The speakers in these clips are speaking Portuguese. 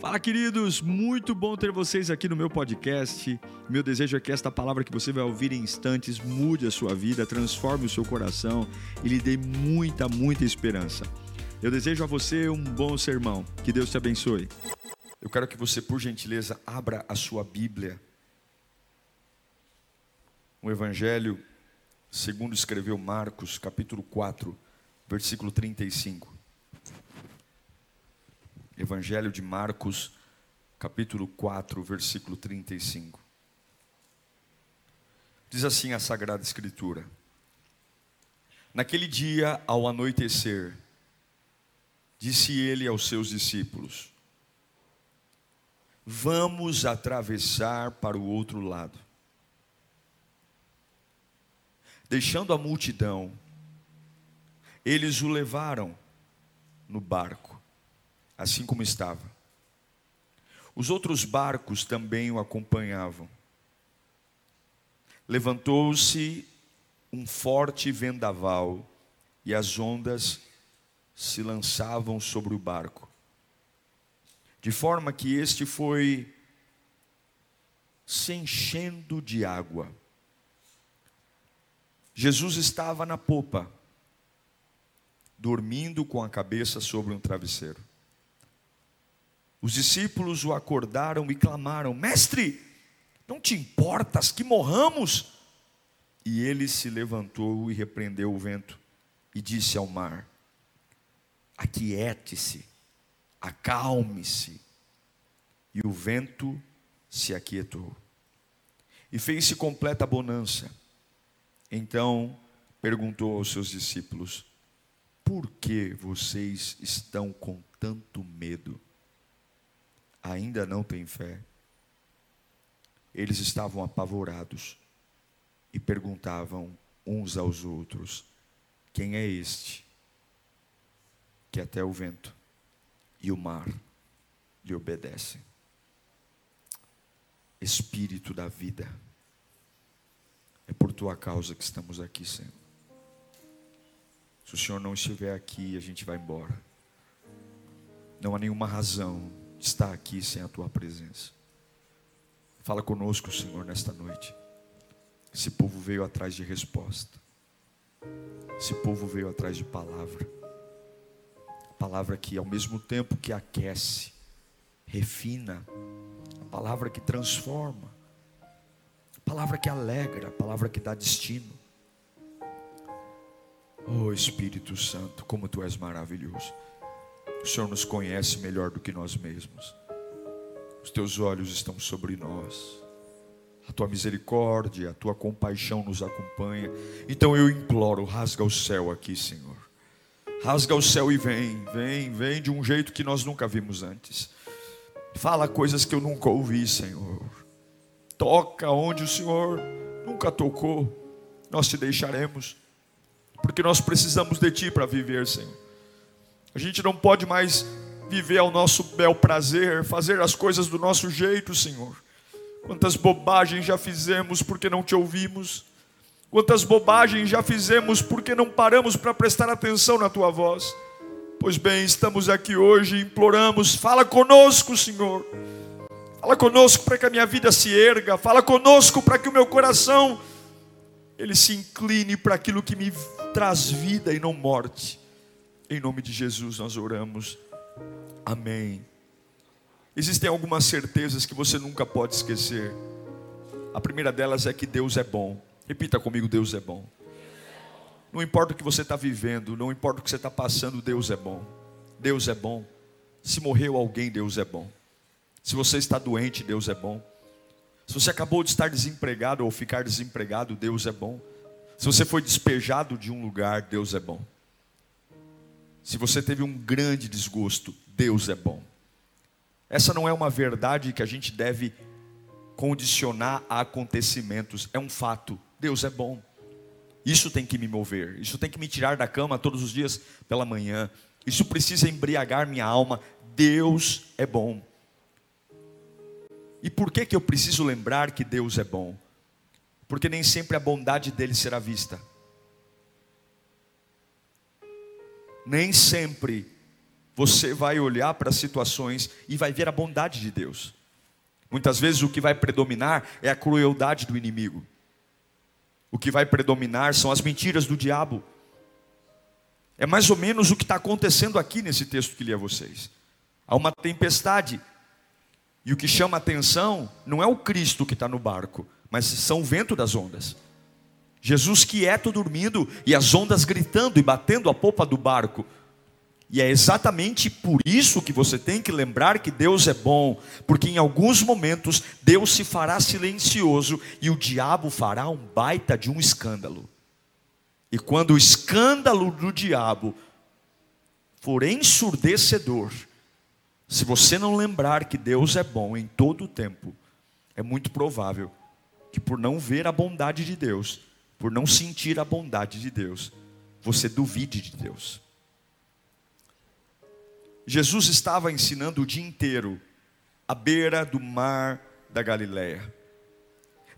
Fala, queridos! Muito bom ter vocês aqui no meu podcast. Meu desejo é que esta palavra que você vai ouvir em instantes mude a sua vida, transforme o seu coração e lhe dê muita, muita esperança. Eu desejo a você um bom sermão. Que Deus te abençoe. Eu quero que você, por gentileza, abra a sua Bíblia. O Evangelho, segundo escreveu Marcos, capítulo 4, versículo 35. Evangelho de Marcos, capítulo 4, versículo 35. Diz assim a Sagrada Escritura: Naquele dia, ao anoitecer, disse ele aos seus discípulos: Vamos atravessar para o outro lado. Deixando a multidão, eles o levaram no barco assim como estava. Os outros barcos também o acompanhavam. Levantou-se um forte vendaval e as ondas se lançavam sobre o barco, de forma que este foi se enchendo de água. Jesus estava na popa, dormindo com a cabeça sobre um travesseiro. Os discípulos o acordaram e clamaram: Mestre, não te importas que morramos? E ele se levantou e repreendeu o vento e disse ao mar: Aquiete-se, acalme-se. E o vento se aquietou. E fez-se completa bonança. Então perguntou aos seus discípulos: Por que vocês estão com tanto medo? Ainda não têm fé. Eles estavam apavorados e perguntavam uns aos outros: Quem é este que até o vento e o mar lhe obedecem? Espírito da vida, é por tua causa que estamos aqui, Senhor. Se o Senhor não estiver aqui, a gente vai embora. Não há nenhuma razão está aqui sem a tua presença. Fala conosco, Senhor, nesta noite. Esse povo veio atrás de resposta. Esse povo veio atrás de palavra. Palavra que ao mesmo tempo que aquece, refina, a palavra que transforma, a palavra que alegra, a palavra que dá destino. Oh Espírito Santo, como tu és maravilhoso. O Senhor nos conhece melhor do que nós mesmos. Os teus olhos estão sobre nós. A tua misericórdia, a tua compaixão nos acompanha. Então eu imploro, rasga o céu aqui, Senhor. Rasga o céu e vem, vem, vem de um jeito que nós nunca vimos antes. Fala coisas que eu nunca ouvi, Senhor. Toca onde o Senhor nunca tocou. Nós te deixaremos, porque nós precisamos de Ti para viver, Senhor. A gente não pode mais viver ao nosso bel prazer, fazer as coisas do nosso jeito, Senhor. Quantas bobagens já fizemos porque não te ouvimos. Quantas bobagens já fizemos porque não paramos para prestar atenção na tua voz. Pois bem, estamos aqui hoje imploramos, fala conosco, Senhor. Fala conosco para que a minha vida se erga, fala conosco para que o meu coração ele se incline para aquilo que me traz vida e não morte. Em nome de Jesus nós oramos. Amém. Existem algumas certezas que você nunca pode esquecer. A primeira delas é que Deus é bom. Repita comigo: Deus é bom. Não importa o que você está vivendo, não importa o que você está passando, Deus é bom. Deus é bom. Se morreu alguém, Deus é bom. Se você está doente, Deus é bom. Se você acabou de estar desempregado ou ficar desempregado, Deus é bom. Se você foi despejado de um lugar, Deus é bom. Se você teve um grande desgosto, Deus é bom. Essa não é uma verdade que a gente deve condicionar a acontecimentos, é um fato. Deus é bom. Isso tem que me mover, isso tem que me tirar da cama todos os dias pela manhã. Isso precisa embriagar minha alma. Deus é bom. E por que, que eu preciso lembrar que Deus é bom? Porque nem sempre a bondade dele será vista. Nem sempre você vai olhar para situações e vai ver a bondade de Deus. Muitas vezes o que vai predominar é a crueldade do inimigo. O que vai predominar são as mentiras do diabo. É mais ou menos o que está acontecendo aqui nesse texto que li a vocês. Há uma tempestade. E o que chama atenção não é o Cristo que está no barco, mas são o vento das ondas. Jesus quieto dormindo e as ondas gritando e batendo a popa do barco. E é exatamente por isso que você tem que lembrar que Deus é bom, porque em alguns momentos Deus se fará silencioso e o diabo fará um baita de um escândalo. E quando o escândalo do diabo for ensurdecedor, se você não lembrar que Deus é bom em todo o tempo, é muito provável que por não ver a bondade de Deus, por não sentir a bondade de Deus, você duvide de Deus. Jesus estava ensinando o dia inteiro à beira do mar da Galileia.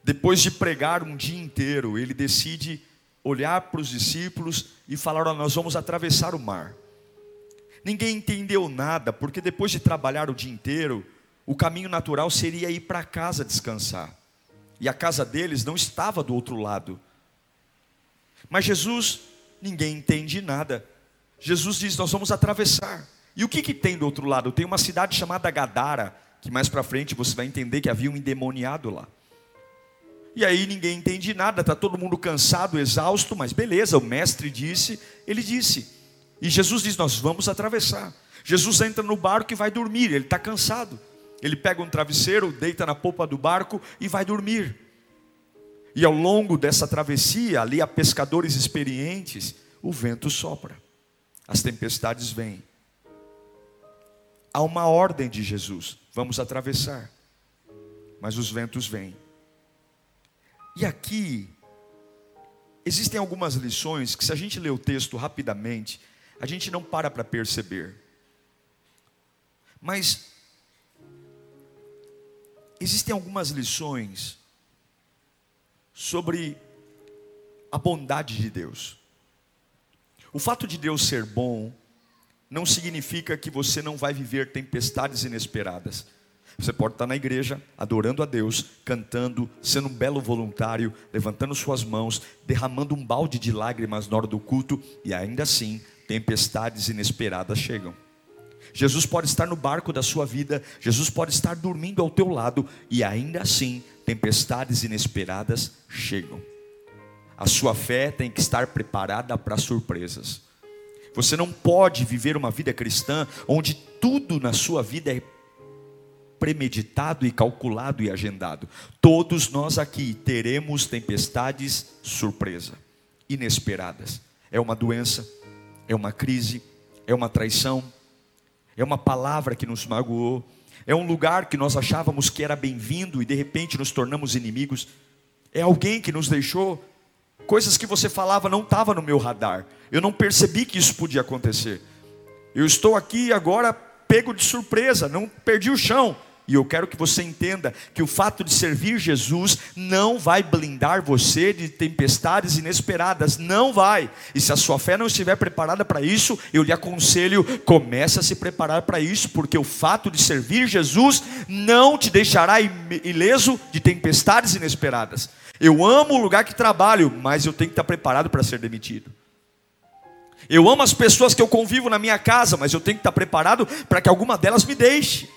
Depois de pregar um dia inteiro, ele decide olhar para os discípulos e falar: oh, Nós vamos atravessar o mar. Ninguém entendeu nada, porque depois de trabalhar o dia inteiro, o caminho natural seria ir para casa descansar. E a casa deles não estava do outro lado. Mas Jesus, ninguém entende nada. Jesus diz: Nós vamos atravessar. E o que, que tem do outro lado? Tem uma cidade chamada Gadara, que mais para frente você vai entender que havia um endemoniado lá. E aí ninguém entende nada, está todo mundo cansado, exausto, mas beleza, o mestre disse, ele disse. E Jesus diz: Nós vamos atravessar. Jesus entra no barco e vai dormir, ele está cansado. Ele pega um travesseiro, deita na polpa do barco e vai dormir. E ao longo dessa travessia, ali há pescadores experientes, o vento sopra, as tempestades vêm. Há uma ordem de Jesus: vamos atravessar. Mas os ventos vêm. E aqui, existem algumas lições que, se a gente ler o texto rapidamente, a gente não para para perceber. Mas, existem algumas lições sobre a bondade de Deus. O fato de Deus ser bom não significa que você não vai viver tempestades inesperadas. Você pode estar na igreja, adorando a Deus, cantando, sendo um belo voluntário, levantando suas mãos, derramando um balde de lágrimas na hora do culto, e ainda assim, tempestades inesperadas chegam. Jesus pode estar no barco da sua vida, Jesus pode estar dormindo ao teu lado, e ainda assim, tempestades inesperadas chegam. A sua fé tem que estar preparada para surpresas. Você não pode viver uma vida cristã onde tudo na sua vida é premeditado e calculado e agendado. Todos nós aqui teremos tempestades surpresa, inesperadas. É uma doença, é uma crise, é uma traição, é uma palavra que nos magoou, é um lugar que nós achávamos que era bem-vindo e de repente nos tornamos inimigos. É alguém que nos deixou coisas que você falava não estava no meu radar. Eu não percebi que isso podia acontecer. Eu estou aqui agora pego de surpresa, não perdi o chão. E eu quero que você entenda que o fato de servir Jesus não vai blindar você de tempestades inesperadas, não vai. E se a sua fé não estiver preparada para isso, eu lhe aconselho, comece a se preparar para isso, porque o fato de servir Jesus não te deixará ileso de tempestades inesperadas. Eu amo o lugar que trabalho, mas eu tenho que estar preparado para ser demitido. Eu amo as pessoas que eu convivo na minha casa, mas eu tenho que estar preparado para que alguma delas me deixe.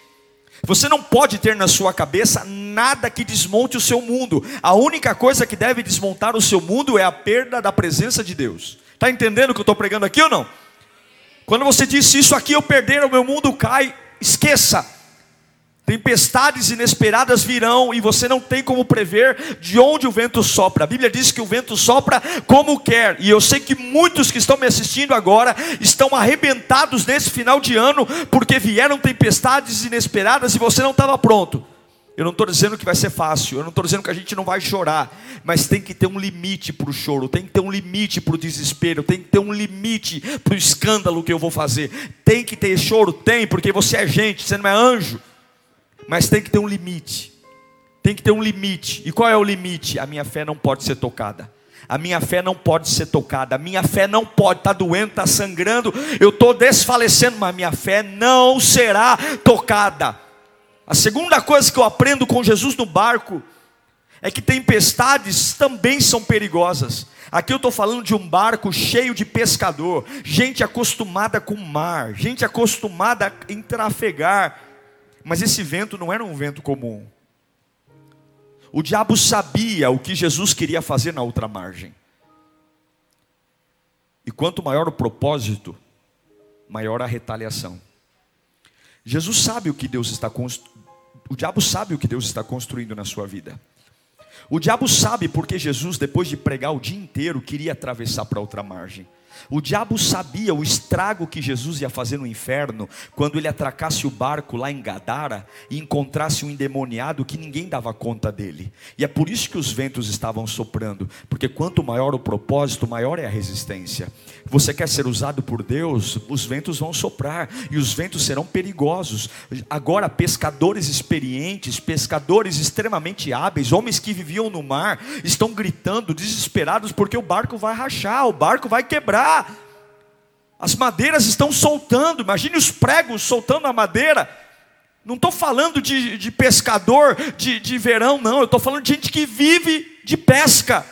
Você não pode ter na sua cabeça nada que desmonte o seu mundo. A única coisa que deve desmontar o seu mundo é a perda da presença de Deus. Está entendendo o que eu estou pregando aqui ou não? Quando você disse isso aqui, eu perder, o meu mundo cai, esqueça. Tempestades inesperadas virão e você não tem como prever de onde o vento sopra. A Bíblia diz que o vento sopra como quer. E eu sei que muitos que estão me assistindo agora estão arrebentados nesse final de ano porque vieram tempestades inesperadas e você não estava pronto. Eu não estou dizendo que vai ser fácil, eu não estou dizendo que a gente não vai chorar, mas tem que ter um limite para o choro, tem que ter um limite para o desespero, tem que ter um limite para o escândalo que eu vou fazer. Tem que ter choro? Tem, porque você é gente, você não é anjo. Mas tem que ter um limite. Tem que ter um limite. E qual é o limite? A minha fé não pode ser tocada. A minha fé não pode ser tocada, a minha fé não pode estar tá doendo, estar tá sangrando, eu estou desfalecendo, mas minha fé não será tocada. A segunda coisa que eu aprendo com Jesus no barco é que tempestades também são perigosas. Aqui eu estou falando de um barco cheio de pescador, gente acostumada com o mar, gente acostumada em trafegar, mas esse vento não era um vento comum. O diabo sabia o que Jesus queria fazer na outra margem. E quanto maior o propósito, maior a retaliação. Jesus sabe o que Deus está construindo. O diabo sabe o que Deus está construindo na sua vida. O diabo sabe porque Jesus, depois de pregar o dia inteiro, queria atravessar para outra margem. O diabo sabia o estrago que Jesus ia fazer no inferno quando ele atracasse o barco lá em Gadara e encontrasse um endemoniado que ninguém dava conta dele. E é por isso que os ventos estavam soprando, porque quanto maior o propósito, maior é a resistência. Você quer ser usado por Deus, os ventos vão soprar e os ventos serão perigosos. Agora, pescadores experientes, pescadores extremamente hábeis, homens que viviam no mar, estão gritando desesperados porque o barco vai rachar, o barco vai quebrar. As madeiras estão soltando, imagine os pregos soltando a madeira. Não estou falando de, de pescador de, de verão, não. Eu estou falando de gente que vive de pesca.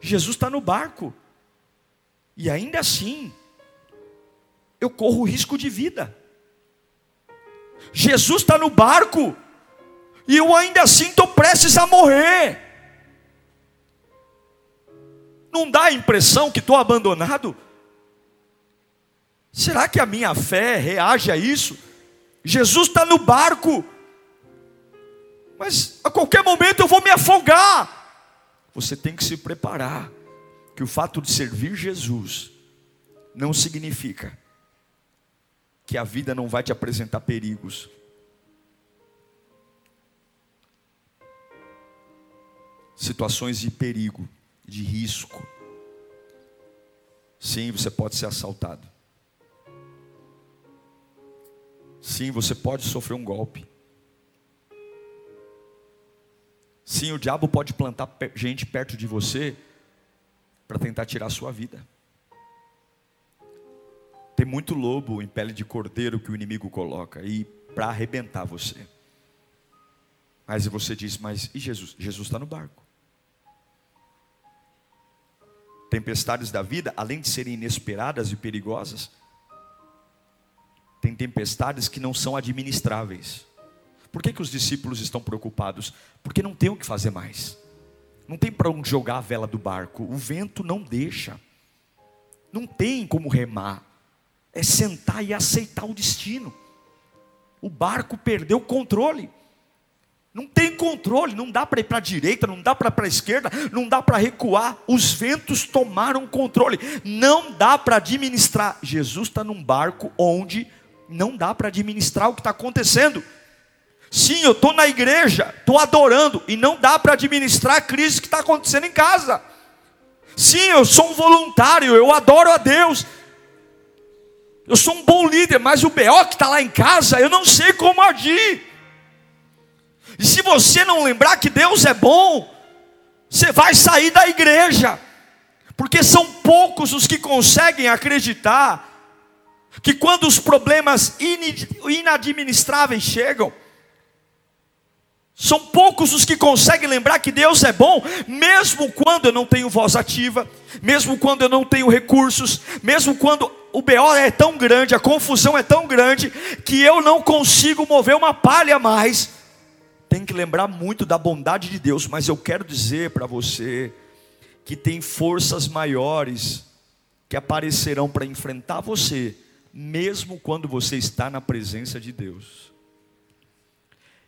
Jesus está no barco. E ainda assim, eu corro risco de vida. Jesus está no barco. E eu ainda assim estou prestes a morrer. Não dá a impressão que estou abandonado? Será que a minha fé reage a isso? Jesus está no barco, mas a qualquer momento eu vou me afogar. Você tem que se preparar, que o fato de servir Jesus não significa que a vida não vai te apresentar perigos. Situações de perigo de risco. Sim, você pode ser assaltado. Sim, você pode sofrer um golpe. Sim, o diabo pode plantar gente perto de você para tentar tirar a sua vida. Tem muito lobo em pele de cordeiro que o inimigo coloca e para arrebentar você. Mas você diz, mas e Jesus? Jesus está no barco. Tempestades da vida, além de serem inesperadas e perigosas, tem tempestades que não são administráveis. Por que, que os discípulos estão preocupados? Porque não tem o que fazer mais. Não tem para onde jogar a vela do barco. O vento não deixa. Não tem como remar. É sentar e aceitar o destino. O barco perdeu o controle. Não tem controle, não dá para ir para a direita, não dá para ir para a esquerda, não dá para recuar. Os ventos tomaram controle, não dá para administrar. Jesus está num barco onde não dá para administrar o que está acontecendo. Sim, eu estou na igreja, estou adorando, e não dá para administrar a crise que está acontecendo em casa. Sim, eu sou um voluntário, eu adoro a Deus. Eu sou um bom líder, mas o BO que está lá em casa, eu não sei como agir. E se você não lembrar que Deus é bom, você vai sair da igreja, porque são poucos os que conseguem acreditar que quando os problemas inadministráveis chegam, são poucos os que conseguem lembrar que Deus é bom, mesmo quando eu não tenho voz ativa, mesmo quando eu não tenho recursos, mesmo quando o BO é tão grande, a confusão é tão grande, que eu não consigo mover uma palha mais tem que lembrar muito da bondade de Deus, mas eu quero dizer para você que tem forças maiores que aparecerão para enfrentar você, mesmo quando você está na presença de Deus.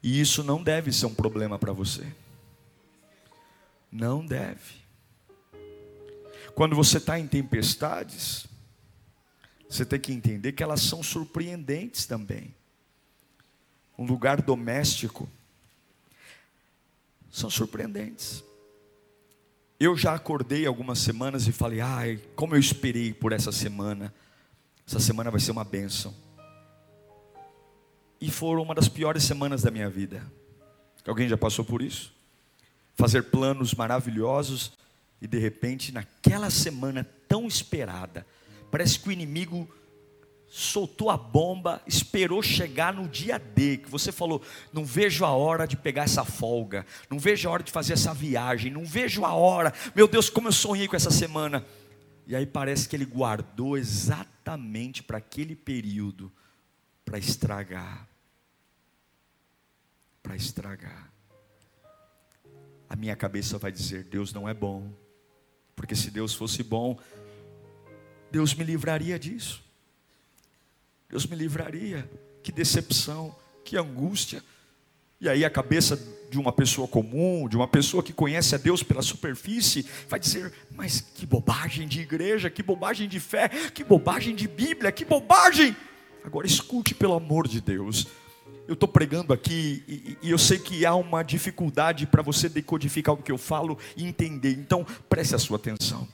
E isso não deve ser um problema para você. Não deve. Quando você está em tempestades, você tem que entender que elas são surpreendentes também. Um lugar doméstico são surpreendentes. Eu já acordei algumas semanas e falei: ai, como eu esperei por essa semana. Essa semana vai ser uma bênção. E foram uma das piores semanas da minha vida. Alguém já passou por isso? fazer planos maravilhosos e de repente, naquela semana tão esperada, parece que o inimigo soltou a bomba, esperou chegar no dia D, que você falou: não vejo a hora de pegar essa folga, não vejo a hora de fazer essa viagem, não vejo a hora, meu Deus, como eu sonhei com essa semana. E aí parece que ele guardou exatamente para aquele período, para estragar. Para estragar. A minha cabeça vai dizer: Deus não é bom. Porque se Deus fosse bom, Deus me livraria disso. Deus me livraria. Que decepção, que angústia. E aí a cabeça de uma pessoa comum, de uma pessoa que conhece a Deus pela superfície, vai dizer: mas que bobagem de igreja, que bobagem de fé, que bobagem de Bíblia, que bobagem. Agora escute, pelo amor de Deus. Eu estou pregando aqui e, e, eu sei que há uma dificuldade para você decodificar o que eu falo e entender, então preste a sua atenção.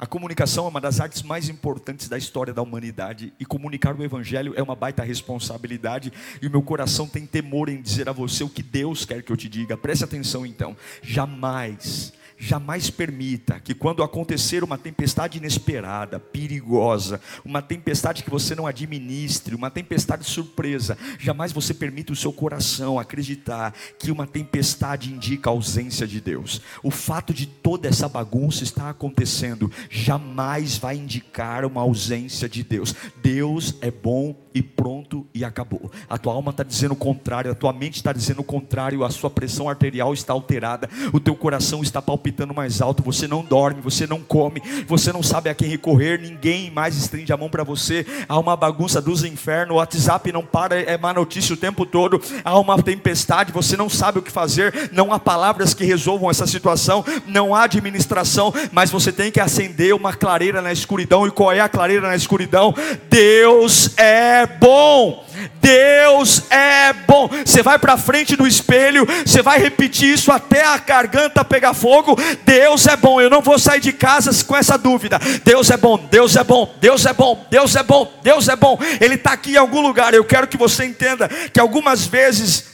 A comunicação é uma das artes mais importantes da história da humanidade e comunicar o Evangelho é uma baita responsabilidade. E o meu coração tem temor em dizer a você o que Deus quer que eu te diga. Preste atenção então. Jamais jamais permita que quando acontecer uma tempestade inesperada, perigosa, uma tempestade que você não administre, uma tempestade surpresa, jamais você permita o seu coração acreditar que uma tempestade indica a ausência de Deus. O fato de toda essa bagunça estar acontecendo jamais vai indicar uma ausência de Deus. Deus é bom e pronto e acabou. A tua alma está dizendo o contrário, a tua mente está dizendo o contrário, a sua pressão arterial está alterada, o teu coração está palpitando mais alto, você não dorme, você não come, você não sabe a quem recorrer, ninguém mais estende a mão para você, há uma bagunça dos infernos, o WhatsApp não para, é má notícia o tempo todo, há uma tempestade, você não sabe o que fazer, não há palavras que resolvam essa situação, não há administração, mas você tem que acender uma clareira na escuridão, e qual é a clareira na escuridão? Deus é bom. Deus é bom. Você vai para frente do espelho, você vai repetir isso até a garganta pegar fogo. Deus é bom. Eu não vou sair de casa com essa dúvida. Deus é bom, Deus é bom, Deus é bom, Deus é bom, Deus é bom. Ele está aqui em algum lugar. Eu quero que você entenda que algumas vezes,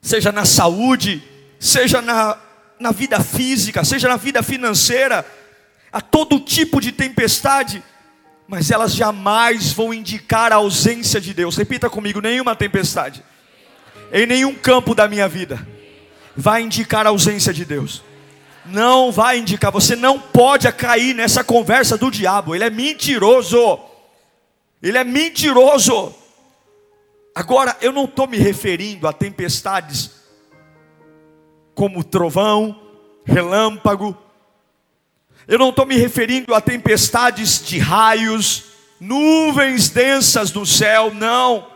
seja na saúde, seja na, na vida física, seja na vida financeira, a todo tipo de tempestade, mas elas jamais vão indicar a ausência de Deus. Repita comigo: nenhuma tempestade, em nenhum campo da minha vida, vai indicar a ausência de Deus. Não vai indicar, você não pode cair nessa conversa do diabo, ele é mentiroso. Ele é mentiroso. Agora, eu não estou me referindo a tempestades como trovão, relâmpago, eu não estou me referindo a tempestades de raios, nuvens densas do céu, não.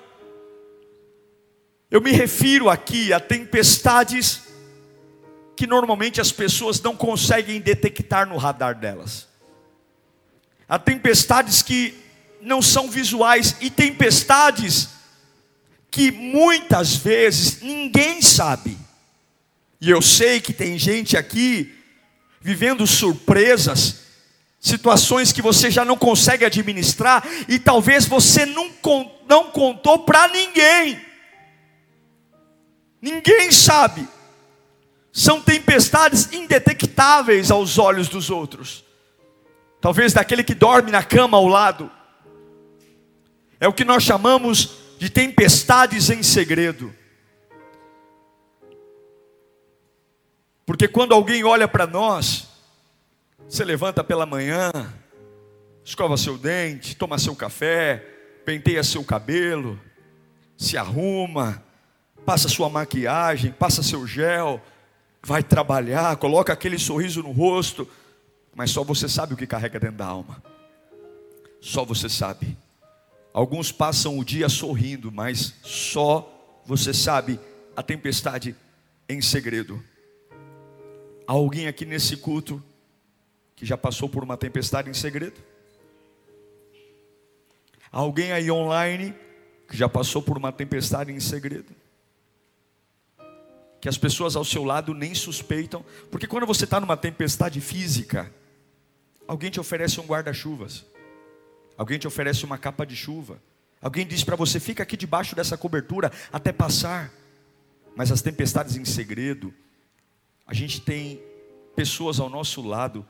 Eu me refiro aqui a tempestades que normalmente as pessoas não conseguem detectar no radar delas. Há tempestades que não são visuais e tempestades que muitas vezes ninguém sabe. E eu sei que tem gente aqui vivendo surpresas, situações que você já não consegue administrar e talvez você não, não contou para ninguém. Ninguém sabe. São tempestades indetectáveis aos olhos dos outros. Talvez daquele que dorme na cama ao lado. É o que nós chamamos de tempestades em segredo. Porque quando alguém olha para nós, você levanta pela manhã, escova seu dente, toma seu café, penteia seu cabelo, se arruma, passa sua maquiagem, passa seu gel, vai trabalhar, coloca aquele sorriso no rosto, mas só você sabe o que carrega dentro da alma. Só você sabe. Alguns passam o dia sorrindo, mas só você sabe a tempestade em segredo. Alguém aqui nesse culto que já passou por uma tempestade em segredo? Alguém aí online que já passou por uma tempestade em segredo? Que as pessoas ao seu lado nem suspeitam, porque quando você está numa tempestade física, alguém te oferece um guarda-chuvas, alguém te oferece uma capa de chuva, alguém diz para você: fica aqui debaixo dessa cobertura até passar. Mas as tempestades em segredo, A gente tem pessoas ao nosso lado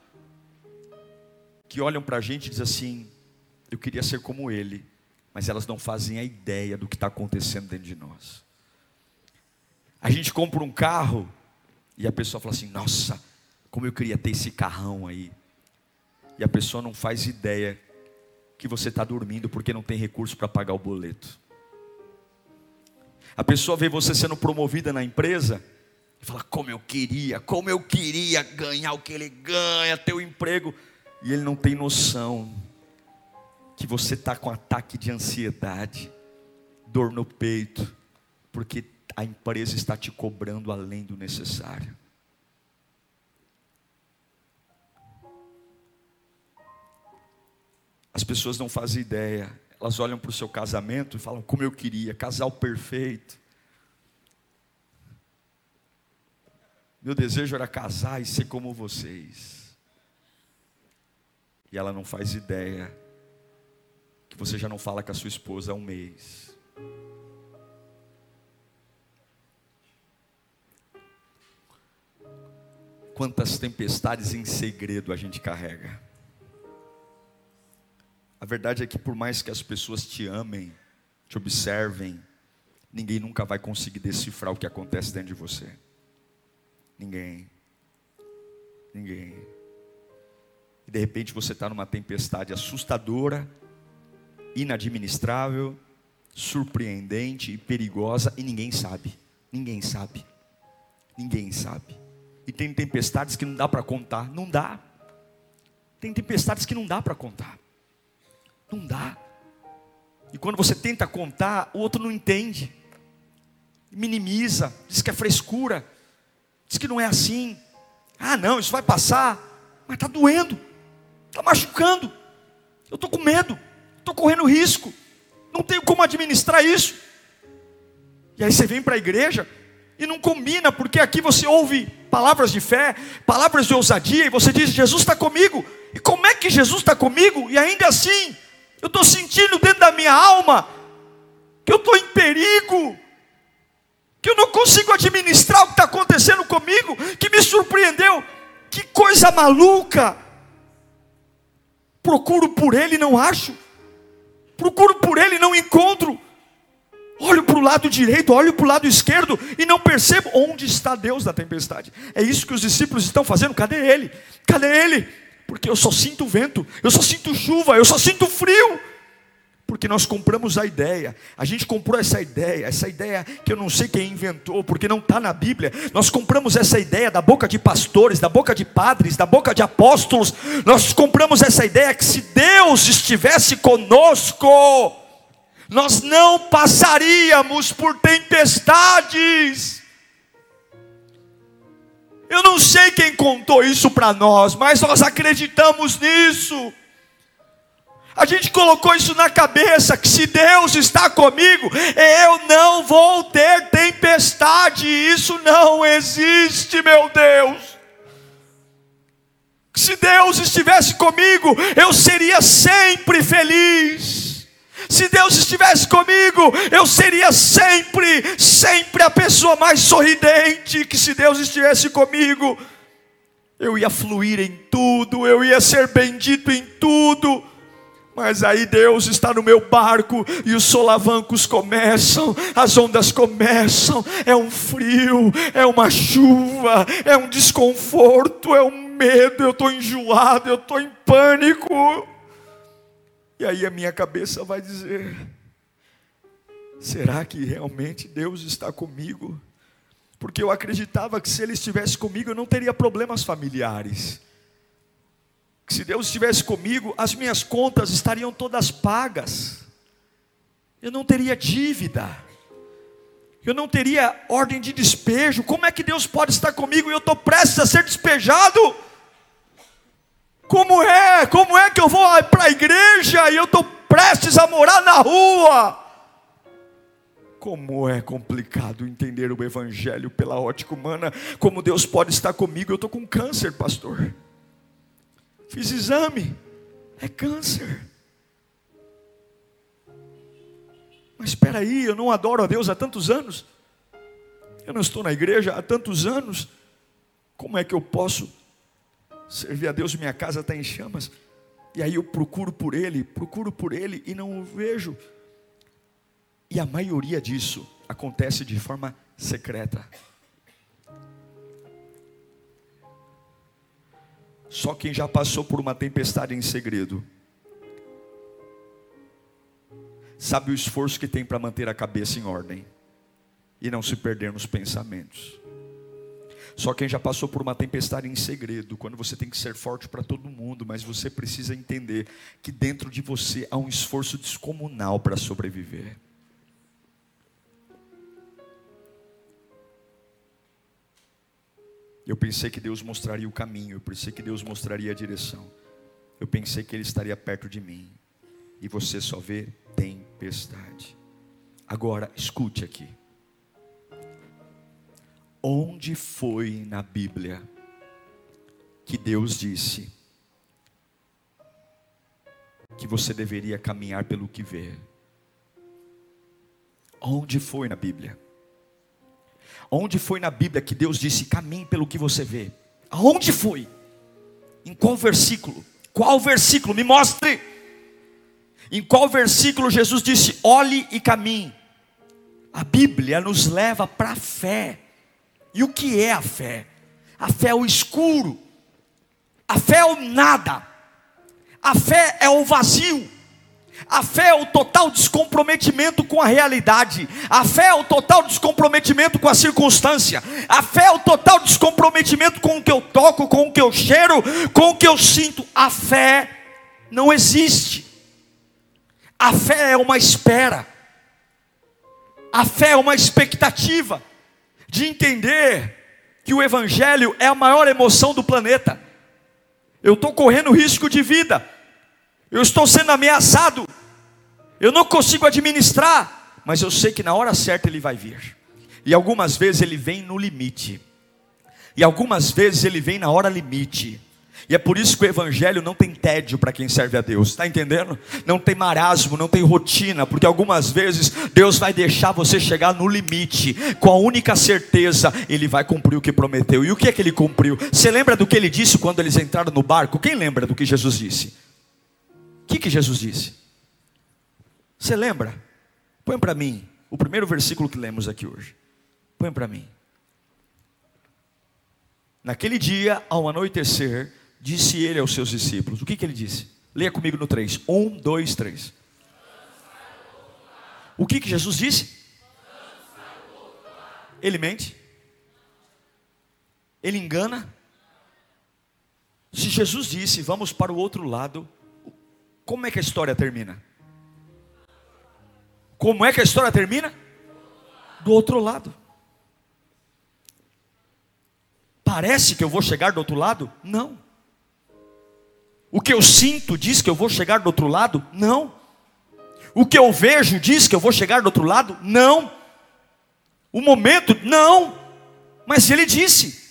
que olham para a gente e dizem assim: eu queria ser como ele, mas elas não fazem a ideia do que está acontecendo dentro de nós. A gente compra um carro e a pessoa fala assim: nossa, como eu queria ter esse carrão aí. E a pessoa não faz ideia que você está dormindo porque não tem recurso para pagar o boleto. A pessoa vê você sendo promovida na empresa e fala: Como eu queria, como eu queria ganhar o que ele ganha, ter o emprego. E ele não tem noção que você está com ataque de ansiedade, dor no peito, porque a empresa está te cobrando além do necessário. As pessoas não fazem ideia, elas olham para o seu casamento e falam: Como eu queria, casal perfeito. Meu desejo era casar e ser como vocês. E ela não faz ideia que você já não fala com a sua esposa há um mês. Quantas tempestades em segredo a gente carrega. A verdade é que, por mais que as pessoas te amem, te observem, ninguém nunca vai conseguir decifrar o que acontece dentro de você. Ninguém. Ninguém. E de repente você está numa tempestade assustadora, inadministrável, surpreendente e perigosa e ninguém sabe. Ninguém sabe. Ninguém sabe. E tem tempestades que não dá para contar. Não dá. Tem tempestades que não dá para contar. Não dá. E quando você tenta contar, o outro não entende. Minimiza, diz que é frescura, diz que não é assim. Ah, não, isso vai passar, mas está doendo, está machucando. Eu estou com medo, estou correndo risco, não tenho como administrar isso. E aí você vem para a igreja e não combina, porque aqui você ouve palavras de fé, palavras de ousadia, e você diz: Jesus está comigo. E como é que Jesus está comigo? E ainda assim, eu estou sentindo dentro da minha alma que eu estou em perigo, que eu não consigo administrar o que está acontecendo comigo, que me surpreendeu. Que coisa maluca! Procuro por ele e não acho, procuro por ele e não encontro. Olho para o lado direito, olho para o lado esquerdo e não percebo onde está Deus da tempestade. É isso que os discípulos estão fazendo. Cadê ele? Cadê ele? porque eu só sinto vento, eu só sinto chuva, eu só sinto frio. Porque nós compramos a ideia, a gente comprou essa ideia, essa ideia que eu não sei quem inventou, porque não está na Bíblia. Nós compramos essa ideia da boca de pastores, da boca de padres, da boca de apóstolos. Nós compramos essa ideia que se Deus estivesse conosco, nós não passaríamos por tempestades. Eu não sei quem contou isso para nós, mas nós acreditamos nisso. A gente colocou isso na cabeça que se Deus está comigo, eu não vou ter tempestade. Isso não existe, meu Deus. Se Deus estivesse comigo, eu seria sempre feliz. Se Deus estivesse comigo, eu seria sempre, sempre a pessoa mais sorridente. Que se Deus estivesse comigo, eu ia fluir em tudo, eu ia ser bendito em tudo. Mas aí Deus está no meu barco e os solavancos começam, as ondas começam, é um frio, é uma chuva, é um desconforto, é um medo, eu estou enjoado, eu estou em pânico. E aí a minha cabeça vai dizer: será que realmente Deus está comigo? Porque eu acreditava que se Ele estivesse comigo eu não teria problemas familiares. Que se Deus estivesse comigo, as minhas contas estariam todas pagas. Eu não teria dívida. Eu não teria ordem de despejo. Como é que Deus pode estar comigo e eu estou prestes a ser despejado? Como é? Como é que eu vou para a igreja e eu estou prestes a morar na rua? Como é complicado entender o Evangelho pela ótica humana. Como Deus pode estar comigo? Eu estou com câncer, pastor. Fiz exame, é câncer. Mas espera aí, eu não adoro a Deus há tantos anos. Eu não estou na igreja há tantos anos. Como é que eu posso servir a Deus? Minha casa está em chamas. E aí eu procuro por Ele, procuro por Ele e não o vejo. E a maioria disso acontece de forma secreta. Só quem já passou por uma tempestade em segredo sabe o esforço que tem para manter a cabeça em ordem e não se perder nos pensamentos. Só quem já passou por uma tempestade em segredo, quando você tem que ser forte para todo mundo, mas você precisa entender que dentro de você há um esforço descomunal para sobreviver. Eu pensei que Deus mostraria o caminho, eu pensei que Deus mostraria a direção. Eu pensei que Ele estaria perto de mim. E você só vê tempestade. Agora, escute aqui. Onde foi na Bíblia que Deus disse que você deveria caminhar pelo que vê? Onde foi na Bíblia? Onde foi na Bíblia que Deus disse caminhe pelo que você vê? Aonde foi? Em qual versículo? Qual versículo? Me mostre. Em qual versículo Jesus disse: olhe e caminhe? A Bíblia nos leva para a fé. E o que é a fé? A fé é o escuro. A fé é o nada. A fé é o vazio. A fé é o total descomprometimento com a realidade. A fé é o total descomprometimento com a circunstância. A fé é o total descomprometimento com o que eu toco, com o que eu cheiro, com o que eu sinto. A fé não existe. A fé é uma espera. A fé é uma expectativa de entender que o Evangelho é a maior emoção do planeta. Eu estou correndo risco de vida eu estou sendo ameaçado, eu não consigo administrar, mas eu sei que na hora certa ele vai vir. E algumas vezes ele vem no limite, e algumas vezes ele vem na hora limite. E é por isso que o Evangelho não tem tédio para quem serve a Deus, está entendendo? Não tem marasmo, não tem rotina, porque algumas vezes Deus vai deixar você chegar no limite, com a única certeza, Ele vai cumprir o que prometeu. E o que é que Ele cumpriu? Você lembra do que Ele disse quando eles entraram no barco? Quem lembra do que Jesus disse? O que, que Jesus disse? Você lembra? Põe para mim o primeiro versículo que lemos aqui hoje. Põe para mim. Naquele dia, ao anoitecer, disse ele aos seus discípulos: O que, que ele disse? Leia comigo no 3. 1, 2, 3. O que, que Jesus disse? Ele mente? Ele engana? Se Jesus disse, vamos para o outro lado, como é que a história termina? Como é que a história termina? Do outro lado. Parece que eu vou chegar do outro lado? Não. O que eu sinto diz que eu vou chegar do outro lado? Não. O que eu vejo diz que eu vou chegar do outro lado? Não. O momento? Não. Mas ele disse: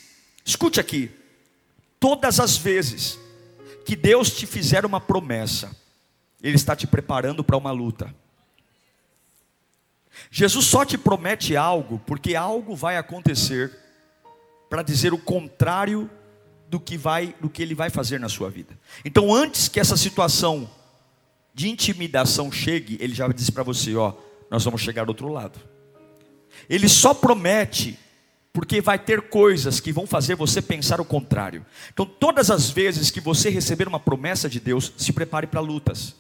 escute aqui, todas as vezes que Deus te fizer uma promessa, ele está te preparando para uma luta. Jesus só te promete algo porque algo vai acontecer para dizer o contrário do que vai do que ele vai fazer na sua vida. Então, antes que essa situação de intimidação chegue, ele já disse para você, ó, nós vamos chegar do outro lado. Ele só promete porque vai ter coisas que vão fazer você pensar o contrário. Então, todas as vezes que você receber uma promessa de Deus, se prepare para lutas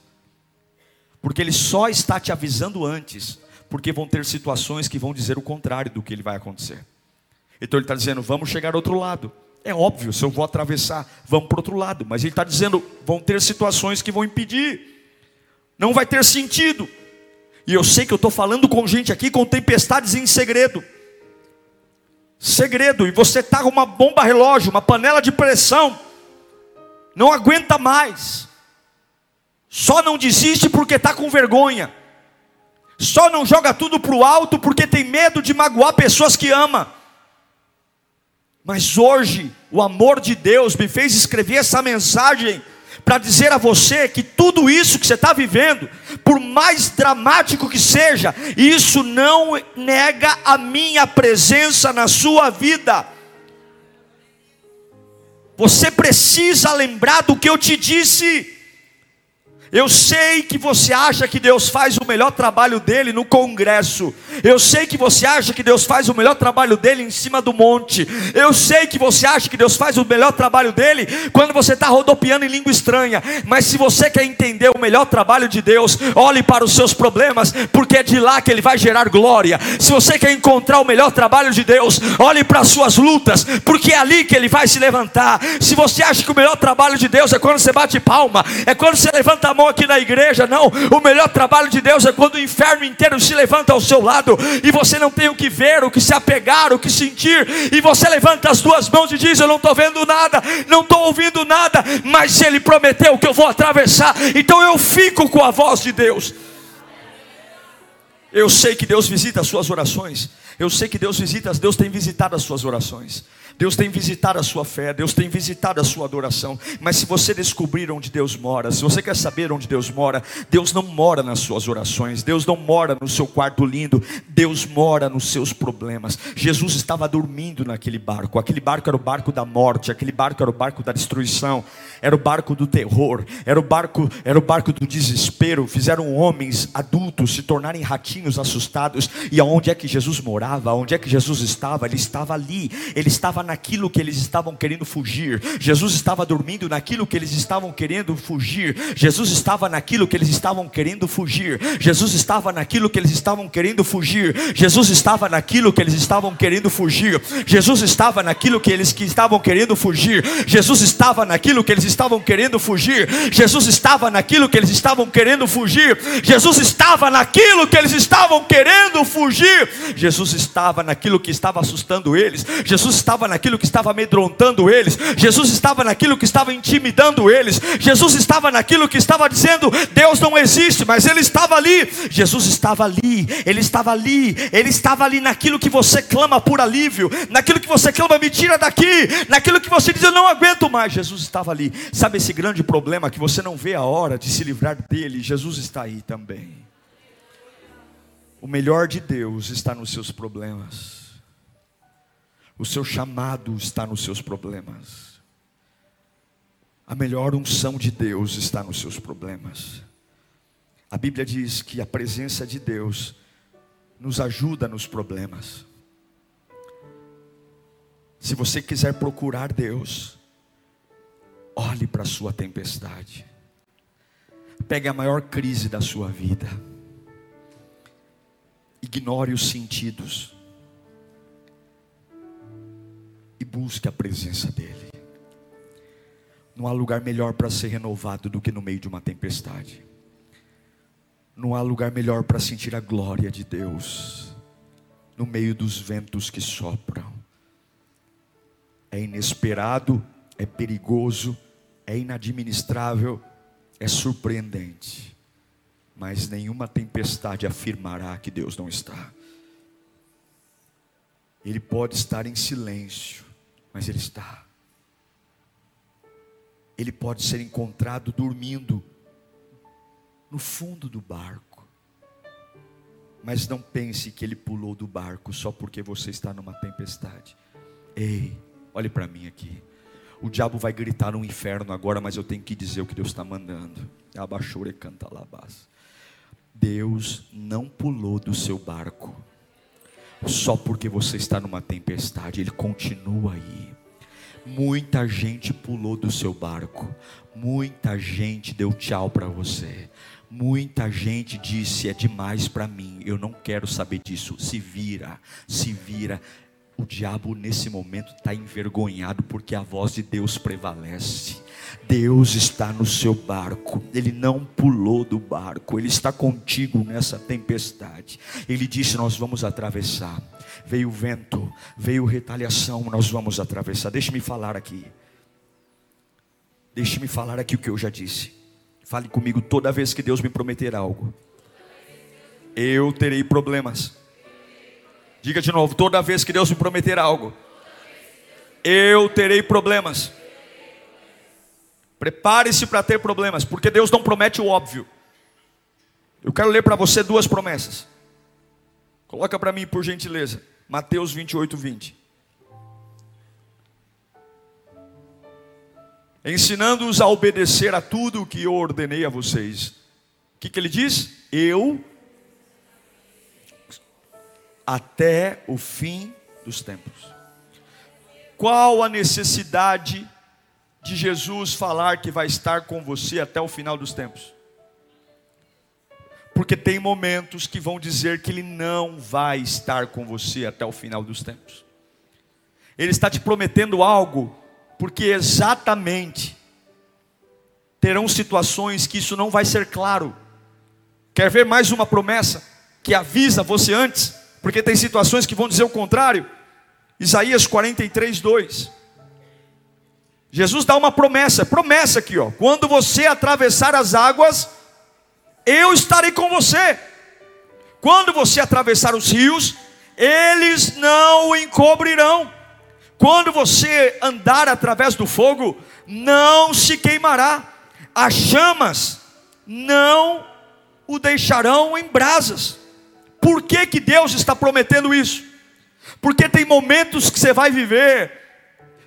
porque ele só está te avisando antes, porque vão ter situações que vão dizer o contrário do que ele vai acontecer. Então ele está dizendo, vamos chegar ao outro lado. É óbvio, se eu vou atravessar, vamos para o outro lado. Mas ele está dizendo, vão ter situações que vão impedir. Não vai ter sentido. E eu sei que eu estou falando com gente aqui com tempestades em segredo. Segredo, e você está com uma bomba relógio, uma panela de pressão. Não aguenta mais. Só não desiste porque está com vergonha. Só não joga tudo para o alto porque tem medo de magoar pessoas que ama. Mas hoje, o amor de Deus me fez escrever essa mensagem para dizer a você que tudo isso que você está vivendo, por mais dramático que seja, isso não nega a minha presença na sua vida. Você precisa lembrar do que eu te disse. Eu sei que você acha que Deus faz o melhor trabalho dele no congresso. Eu sei que você acha que Deus faz o melhor trabalho dele em cima do monte. Eu sei que você acha que Deus faz o melhor trabalho dele quando você está rodopiando em língua estranha. Mas se você quer entender o melhor trabalho de Deus, olhe para os seus problemas, porque é de lá que ele vai gerar glória. Se você quer encontrar o melhor trabalho de Deus, olhe para as suas lutas, porque é ali que ele vai se levantar. Se você acha que o melhor trabalho de Deus é quando você bate palma, é quando você levanta a mão aqui na igreja, não. O melhor trabalho de Deus é quando o inferno inteiro se levanta ao seu lado e você não tem o que ver, o que se apegar, o que sentir, e você levanta as duas mãos e diz: Eu não estou vendo nada, não estou ouvindo nada, mas Ele prometeu que eu vou atravessar, então eu fico com a voz de Deus. Eu sei que Deus visita as suas orações. Eu sei que Deus visita, Deus tem visitado as suas orações. Deus tem visitado a sua fé, Deus tem visitado a sua adoração. Mas se você descobrir onde Deus mora, se você quer saber onde Deus mora, Deus não mora nas suas orações, Deus não mora no seu quarto lindo, Deus mora nos seus problemas. Jesus estava dormindo naquele barco, aquele barco era o barco da morte, aquele barco era o barco da destruição, era o barco do terror, era o barco, era o barco do desespero. Fizeram homens adultos se tornarem ratinhos assustados. E aonde é que Jesus morava? Onde é que Jesus estava? Ele estava ali, ele estava naquilo que eles estavam querendo fugir. Jesus estava dormindo naquilo que eles estavam querendo fugir. Jesus estava naquilo que eles estavam querendo fugir. Jesus estava naquilo que eles estavam querendo fugir. Jesus estava naquilo que eles estavam querendo fugir. Jesus estava naquilo que eles que estavam querendo fugir. Jesus estava naquilo que eles estavam querendo fugir. Jesus estava naquilo que eles estavam querendo fugir. Jesus estava naquilo que eles estavam querendo fugir. Jesus estava naquilo que estava assustando eles. Jesus estava naquilo que estava amedrontando eles, Jesus estava naquilo que estava intimidando eles, Jesus estava naquilo que estava dizendo: Deus não existe, mas Ele estava ali, Jesus estava ali, Ele estava ali, Ele estava ali naquilo que você clama por alívio, naquilo que você clama, me tira daqui, naquilo que você diz, eu não aguento mais, Jesus estava ali. Sabe esse grande problema que você não vê a hora de se livrar dele? Jesus está aí também. O melhor de Deus está nos seus problemas. O seu chamado está nos seus problemas. A melhor unção de Deus está nos seus problemas. A Bíblia diz que a presença de Deus nos ajuda nos problemas. Se você quiser procurar Deus, olhe para a sua tempestade. Pegue a maior crise da sua vida. Ignore os sentidos busque a presença dEle. Não há lugar melhor para ser renovado do que no meio de uma tempestade. Não há lugar melhor para sentir a glória de Deus no meio dos ventos que sopram. É inesperado, é perigoso, é inadministrável, é surpreendente. Mas nenhuma tempestade afirmará que Deus não está. Ele pode estar em silêncio, mas ele está. Ele pode ser encontrado dormindo no fundo do barco. Mas não pense que ele pulou do barco só porque você está numa tempestade. Ei, olhe para mim aqui. O diabo vai gritar no inferno agora, mas eu tenho que dizer o que Deus está mandando. Abaixou e canta labás. Deus não pulou do seu barco só porque você está numa tempestade, ele continua aí. Muita gente pulou do seu barco, muita gente deu tchau para você, muita gente disse: é demais para mim, eu não quero saber disso. Se vira, se vira. O diabo nesse momento está envergonhado porque a voz de Deus prevalece. Deus está no seu barco, Ele não pulou do barco, Ele está contigo nessa tempestade. Ele disse: Nós vamos atravessar. Veio vento, veio retaliação, nós vamos atravessar. Deixe-me falar aqui. Deixe-me falar aqui o que eu já disse. Fale comigo toda vez que Deus me prometer algo. Eu terei problemas. Diga de novo, toda vez que Deus me prometer algo, eu terei problemas. Prepare-se para ter problemas, porque Deus não promete o óbvio. Eu quero ler para você duas promessas. Coloca para mim, por gentileza. Mateus 28, 20. ensinando-os a obedecer a tudo o que eu ordenei a vocês. O que, que ele diz? Eu até o fim dos tempos. Qual a necessidade de Jesus falar que vai estar com você até o final dos tempos? Porque tem momentos que vão dizer que Ele não vai estar com você até o final dos tempos. Ele está te prometendo algo, porque exatamente terão situações que isso não vai ser claro. Quer ver mais uma promessa que avisa você antes? Porque tem situações que vão dizer o contrário. Isaías 43, 2. Jesus dá uma promessa, promessa aqui, ó. Quando você atravessar as águas, eu estarei com você. Quando você atravessar os rios, eles não o encobrirão. Quando você andar através do fogo, não se queimará. As chamas não o deixarão em brasas. Por que, que Deus está prometendo isso? Porque tem momentos que você vai viver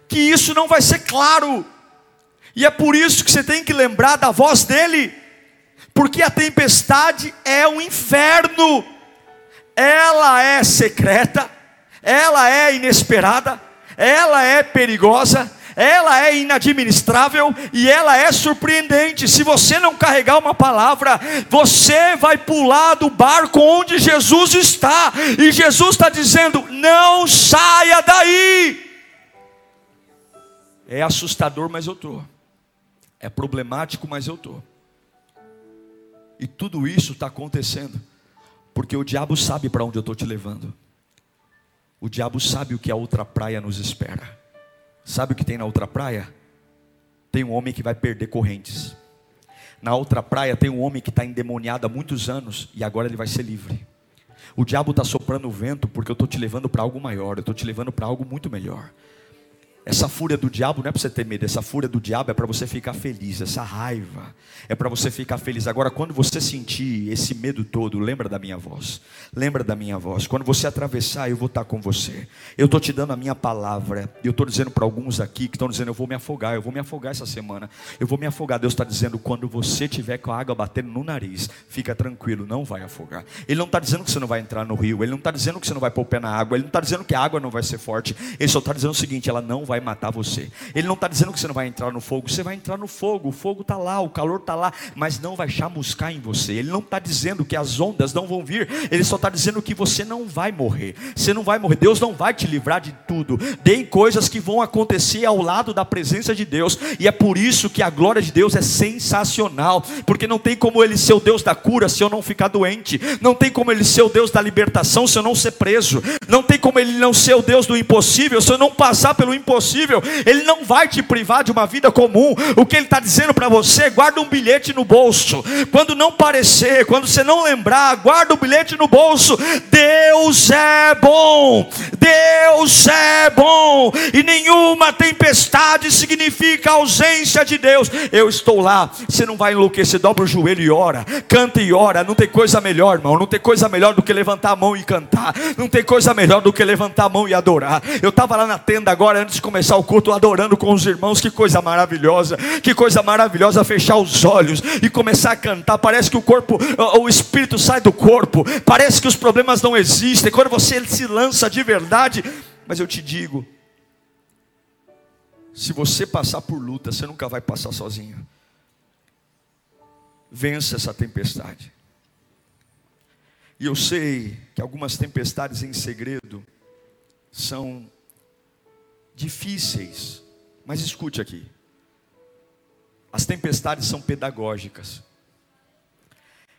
que isso não vai ser claro. E é por isso que você tem que lembrar da voz dele porque a tempestade é um inferno, ela é secreta, ela é inesperada, ela é perigosa, ela é inadministrável e ela é surpreendente. Se você não carregar uma palavra, você vai pular do barco onde Jesus está, e Jesus está dizendo: não saia daí. É assustador, mas eu estou. É problemático, mas eu estou. E tudo isso está acontecendo porque o diabo sabe para onde eu estou te levando. O diabo sabe o que a outra praia nos espera. Sabe o que tem na outra praia? Tem um homem que vai perder correntes. Na outra praia tem um homem que está endemoniado há muitos anos e agora ele vai ser livre. O diabo está soprando o vento porque eu estou te levando para algo maior, eu estou te levando para algo muito melhor. Essa fúria do diabo não é para você ter medo, essa fúria do diabo é para você ficar feliz, essa raiva é para você ficar feliz. Agora, quando você sentir esse medo todo, lembra da minha voz, lembra da minha voz. Quando você atravessar, eu vou estar com você. Eu estou te dando a minha palavra, eu estou dizendo para alguns aqui que estão dizendo: eu vou me afogar, eu vou me afogar essa semana, eu vou me afogar. Deus está dizendo: quando você tiver com a água batendo no nariz, fica tranquilo, não vai afogar. Ele não está dizendo que você não vai entrar no rio, ele não está dizendo que você não vai pôr o pé na água, ele não está dizendo que a água não vai ser forte, ele só está dizendo o seguinte: ela não vai vai matar você. Ele não está dizendo que você não vai entrar no fogo, você vai entrar no fogo, o fogo está lá, o calor está lá, mas não vai chamuscar em você. Ele não está dizendo que as ondas não vão vir, ele só está dizendo que você não vai morrer. Você não vai morrer, Deus não vai te livrar de tudo. Tem coisas que vão acontecer ao lado da presença de Deus, e é por isso que a glória de Deus é sensacional, porque não tem como ele ser o Deus da cura se eu não ficar doente, não tem como ele ser o Deus da libertação se eu não ser preso, não tem como ele não ser o Deus do impossível se eu não passar pelo impossível Ele não vai te privar de uma vida comum. O que Ele está dizendo para você, guarda um bilhete no bolso. Quando não parecer, quando você não lembrar, guarda o bilhete no bolso. Deus é bom, Deus é bom, e nenhuma tempestade significa ausência de Deus. Eu estou lá, você não vai enlouquecer, dobra o joelho e ora, canta e ora. Não tem coisa melhor, irmão, não tem coisa melhor do que levantar a mão e cantar, não tem coisa melhor do que levantar a mão e adorar. Eu estava lá na tenda agora, antes de começar o culto adorando com os irmãos, que coisa maravilhosa, que coisa maravilhosa fechar os olhos e começar a cantar. Parece que o corpo, o espírito sai do corpo, parece que os problemas não existem. Quando você se lança de verdade, mas eu te digo, se você passar por luta, você nunca vai passar sozinho. Vença essa tempestade. E eu sei que algumas tempestades em segredo são difíceis. Mas escute aqui. As tempestades são pedagógicas.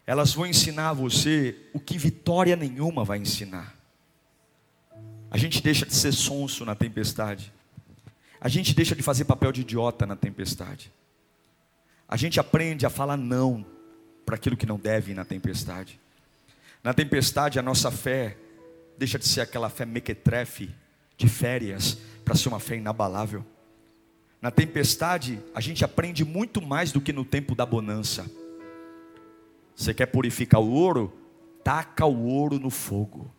Elas vão ensinar a você o que vitória nenhuma vai ensinar. A gente deixa de ser sonso na tempestade. A gente deixa de fazer papel de idiota na tempestade. A gente aprende a falar não para aquilo que não deve na tempestade. Na tempestade, a nossa fé deixa de ser aquela fé mequetrefe de férias para ser uma fé inabalável. Na tempestade, a gente aprende muito mais do que no tempo da bonança. Você quer purificar o ouro? Taca o ouro no fogo.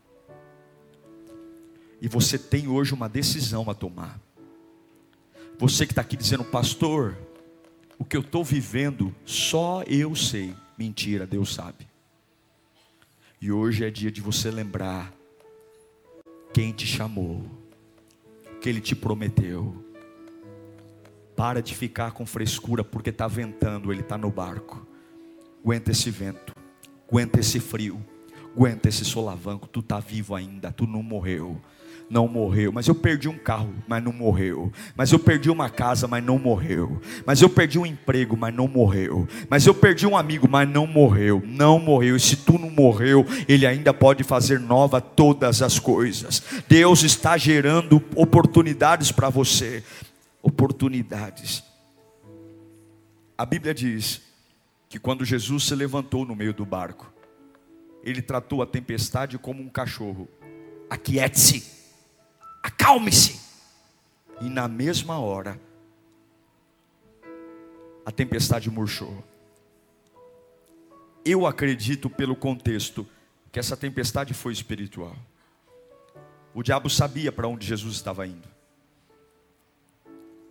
E você tem hoje uma decisão a tomar. Você que está aqui dizendo, pastor, o que eu estou vivendo, só eu sei. Mentira, Deus sabe. E hoje é dia de você lembrar quem te chamou, que Ele te prometeu. Para de ficar com frescura porque está ventando, Ele está no barco. Aguenta esse vento, aguenta esse frio, aguenta esse solavanco. Tu está vivo ainda, tu não morreu não morreu. Mas eu perdi um carro, mas não morreu. Mas eu perdi uma casa, mas não morreu. Mas eu perdi um emprego, mas não morreu. Mas eu perdi um amigo, mas não morreu. Não morreu. E se tu não morreu, ele ainda pode fazer nova todas as coisas. Deus está gerando oportunidades para você. Oportunidades. A Bíblia diz que quando Jesus se levantou no meio do barco, ele tratou a tempestade como um cachorro. Aquiete-se acalme-se. E na mesma hora, a tempestade murchou. Eu acredito, pelo contexto, que essa tempestade foi espiritual. O diabo sabia para onde Jesus estava indo.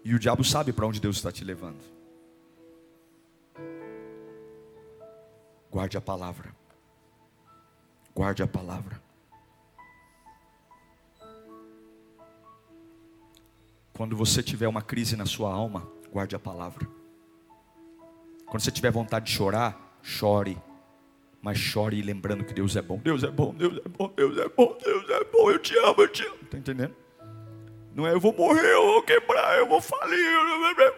E o diabo sabe para onde Deus está te levando. Guarde a palavra. Guarde a palavra. Quando você tiver uma crise na sua alma, guarde a palavra. Quando você tiver vontade de chorar, chore. Mas chore lembrando que Deus é bom. Deus é bom, Deus é bom, Deus é bom, Deus é bom. Eu te amo, eu te amo. Está entendendo? Não é eu vou morrer, eu vou quebrar, eu vou falir.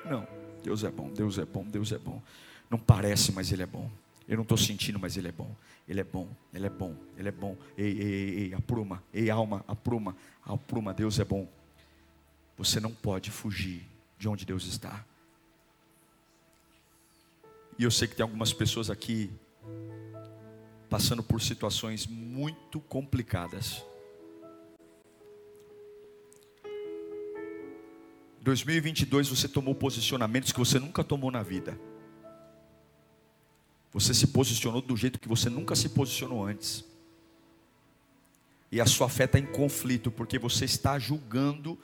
Não. Deus é bom, Deus é bom, Deus é bom. Não parece, mas Ele é bom. Eu não estou sentindo, mas Ele é bom. Ele é bom, Ele é bom, Ele é bom. Ei, ei, ei, apruma, ei, alma, apruma, apruma, Deus é bom. Você não pode fugir de onde Deus está. E eu sei que tem algumas pessoas aqui passando por situações muito complicadas. 2022 você tomou posicionamentos que você nunca tomou na vida. Você se posicionou do jeito que você nunca se posicionou antes. E a sua fé está em conflito, porque você está julgando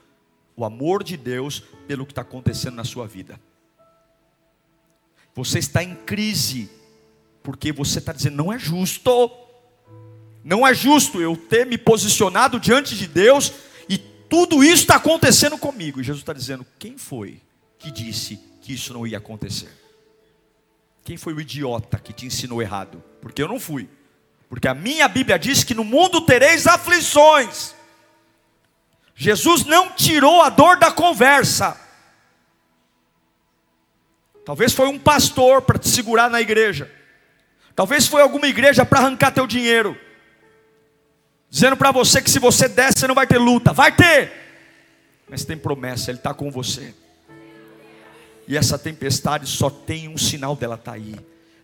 o amor de Deus pelo que está acontecendo na sua vida. Você está em crise, porque você está dizendo, não é justo, não é justo eu ter me posicionado diante de Deus e tudo isso está acontecendo comigo. E Jesus está dizendo, quem foi que disse que isso não ia acontecer? Quem foi o idiota que te ensinou errado? Porque eu não fui. Porque a minha Bíblia diz que no mundo tereis aflições. Jesus não tirou a dor da conversa. Talvez foi um pastor para te segurar na igreja. Talvez foi alguma igreja para arrancar teu dinheiro. Dizendo para você que se você der, você não vai ter luta. Vai ter. Mas tem promessa, Ele está com você. E essa tempestade só tem um sinal dela estar tá aí.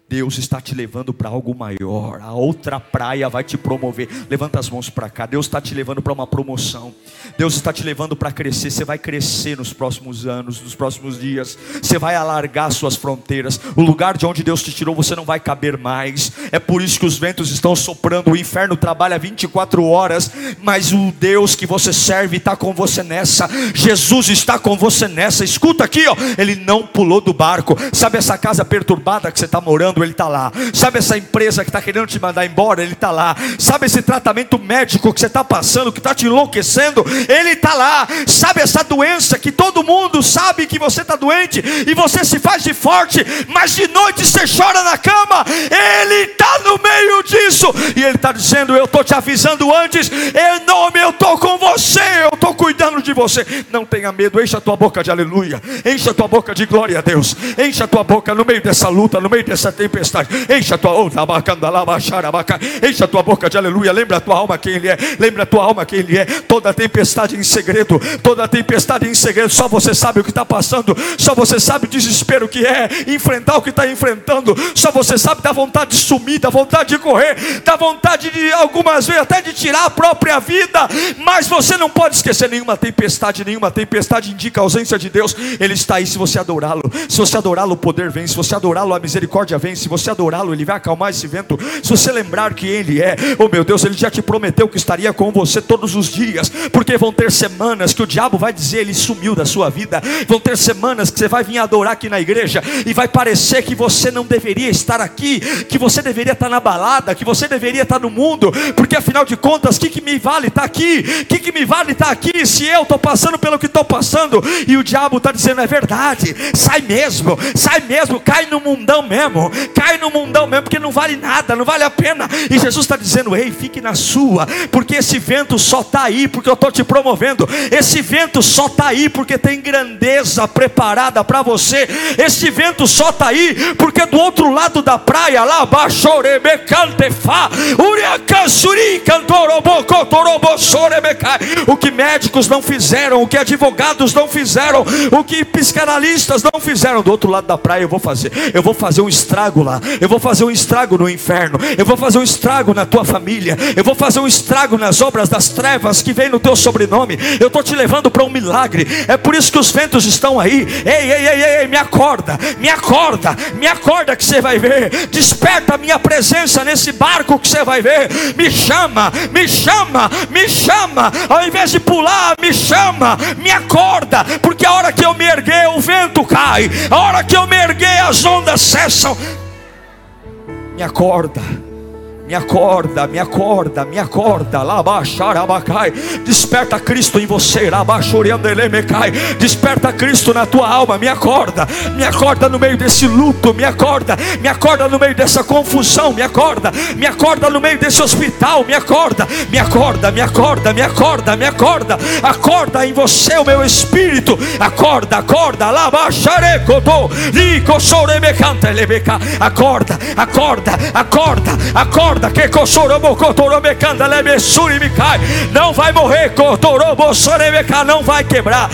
Deus está te levando para algo maior. A outra praia vai te promover. Levanta as mãos para cá. Deus está te levando para uma promoção. Deus está te levando para crescer. Você vai crescer nos próximos anos, nos próximos dias. Você vai alargar suas fronteiras. O lugar de onde Deus te tirou, você não vai caber mais. É por isso que os ventos estão soprando. O inferno trabalha 24 horas. Mas o Deus que você serve está com você nessa. Jesus está com você nessa. Escuta aqui, ó. Ele não pulou do barco. Sabe essa casa perturbada que você está morando? Ele está lá. Sabe essa empresa que está querendo te mandar embora, ele está lá. Sabe esse tratamento médico que você está passando, que está te enlouquecendo, ele está lá. Sabe essa doença que todo mundo sabe que você está doente e você se faz de forte, mas de noite você chora na cama, ele está no meio disso e ele está dizendo: Eu estou te avisando antes, em nome eu estou com você, eu estou cuidando de você. Não tenha medo, encha a tua boca de aleluia, encha a tua boca de glória a Deus, encha a tua boca no meio dessa luta, no meio dessa tempestade. Encha a tua Encha a tua boca de aleluia. Lembra a tua alma quem ele é. Lembra a tua alma quem ele é. Toda tempestade em segredo. Toda tempestade em segredo. Só você sabe o que está passando. Só você sabe o desespero que é. Enfrentar o que está enfrentando. Só você sabe da vontade de sumir, da vontade de correr, da vontade de algumas vezes até de tirar a própria vida. Mas você não pode esquecer nenhuma tempestade. Nenhuma tempestade indica a ausência de Deus. Ele está aí se você adorá-lo. Se você adorá-lo, o poder vem. Se você adorá-lo, a misericórdia vem. Se você adorá-lo, ele vai acalmar esse vento. Se você lembrar que ele é, oh meu Deus, ele já te prometeu que estaria com você todos os dias, porque vão ter semanas que o diabo vai dizer ele sumiu da sua vida. Vão ter semanas que você vai vir adorar aqui na igreja e vai parecer que você não deveria estar aqui, que você deveria estar na balada, que você deveria estar no mundo, porque afinal de contas, o que, que me vale estar aqui? O que, que me vale estar aqui se eu estou passando pelo que estou passando? E o diabo está dizendo: é verdade, sai mesmo, sai mesmo, cai no mundão mesmo, cai no mundão mesmo, porque não vale nada, não vale a pena. E Jesus está dizendo: ei, fique na sua, porque esse vento só está aí, porque eu estou te promovendo, esse vento só está aí, porque tem grandeza preparada para você, esse vento só está aí, porque do outro lado da praia, lá abaixo, o que médicos não fizeram, o que advogados não fizeram, o que psicanalistas não fizeram, do outro lado da praia eu vou fazer, eu vou fazer um estrago lá, eu vou fazer um estrago no inferno, eu vou fazer um estrago na tua família, eu vou fazer um estrago nas obras das trevas que vem no teu sobrenome, eu estou te levando para um milagre, é por isso que os ventos estão aí, ei, ei, ei, ei, me acorda, me acorda, me acorda que você vai ver, desperta a minha presença nesse barco que você vai ver, me chama, me chama, me chama, ao invés de pular, me chama, me acorda, porque a hora que eu me erguer, o vento cai, a hora que eu me erguer, as ondas cessam. Me acorda me acorda, me acorda, me acorda. Desperta Cristo em você. Desperta Cristo na tua alma. Me acorda. Me acorda no meio desse luto. Me acorda. Me acorda no meio dessa confusão. Me acorda. Me acorda no meio desse hospital. Me acorda. Me acorda, me acorda, me acorda, me acorda. Acorda em você o meu espírito. Acorda, acorda. Acorda, acorda, acorda, acorda acorda, que não vai morrer, não vai quebrar,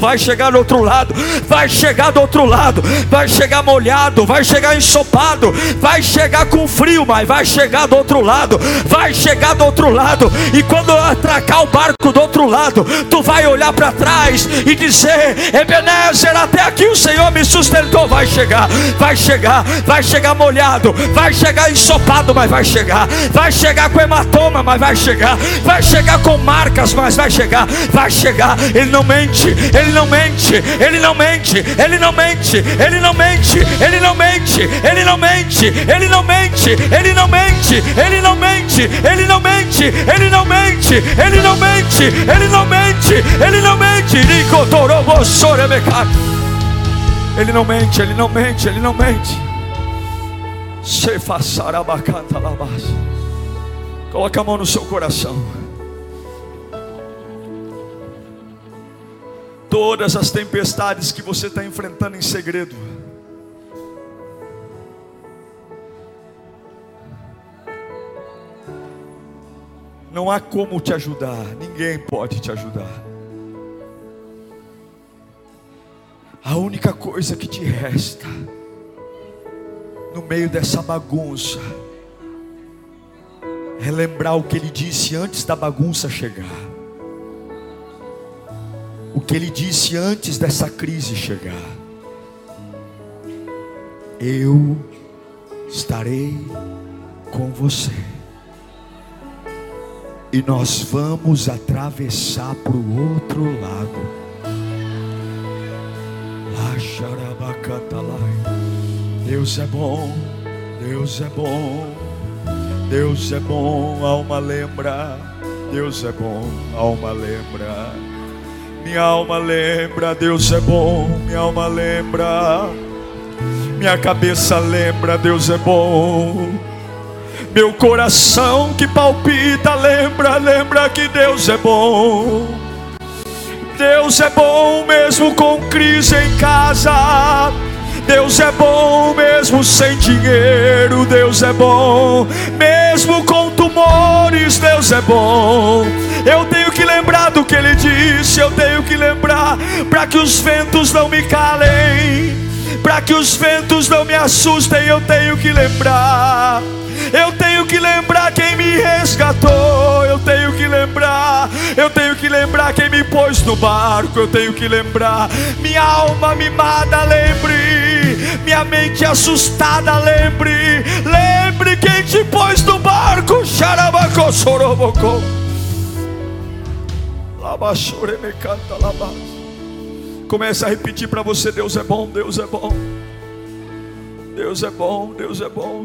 vai chegar do outro lado, vai chegar do outro lado, vai chegar molhado, vai chegar ensopado, vai chegar com frio, mas vai chegar do outro lado, vai chegar do outro lado, e quando atracar o barco do outro lado, tu vai olhar para trás e dizer: Ebenezer, até aqui o Senhor me sustentou. Vai chegar, vai chegar, vai chegar molhado, vai chegar ensopado, mas vai chegar. Vai chegar com hematoma, mas vai chegar. Vai chegar com marcas, mas vai chegar. Vai chegar. Ele não mente, ele não mente, ele não mente, ele não mente, ele não mente, ele não mente, ele não mente, ele não mente, ele não mente, ele não mente, ele não mente, ele não mente, ele não mente, ele não mente, ele não mente. Ele não mente, ele não mente, ele não mente. Coloque a mão no seu coração. Todas as tempestades que você está enfrentando em segredo. Não há como te ajudar, ninguém pode te ajudar. A única coisa que te resta no meio dessa bagunça, relembrar o que ele disse antes da bagunça chegar, o que ele disse antes dessa crise chegar. Eu estarei com você, e nós vamos atravessar para o outro lado. Lá, Deus é bom, Deus é bom, Deus é bom, alma lembra, Deus é bom, alma lembra. Minha alma lembra, Deus é bom, minha alma lembra. Minha cabeça lembra, Deus é bom. Meu coração que palpita, lembra, lembra que Deus é bom. Deus é bom mesmo com crise em casa. Deus é bom mesmo sem dinheiro, Deus é bom, mesmo com tumores, Deus é bom. Eu tenho que lembrar do que ele disse, eu tenho que lembrar para que os ventos não me calem, para que os ventos não me assustem, eu tenho que lembrar. Eu tenho que lembrar quem me resgatou, eu tenho que lembrar eu tenho que lembrar quem me pôs no barco, eu tenho que lembrar, minha alma mimada, lembre, minha mente assustada, lembre, lembre quem te pôs no barco, xarabacô, sorobocô. Labachure me canta labas. Comece a repetir para você: Deus é bom, Deus é bom. Deus é bom, Deus é bom.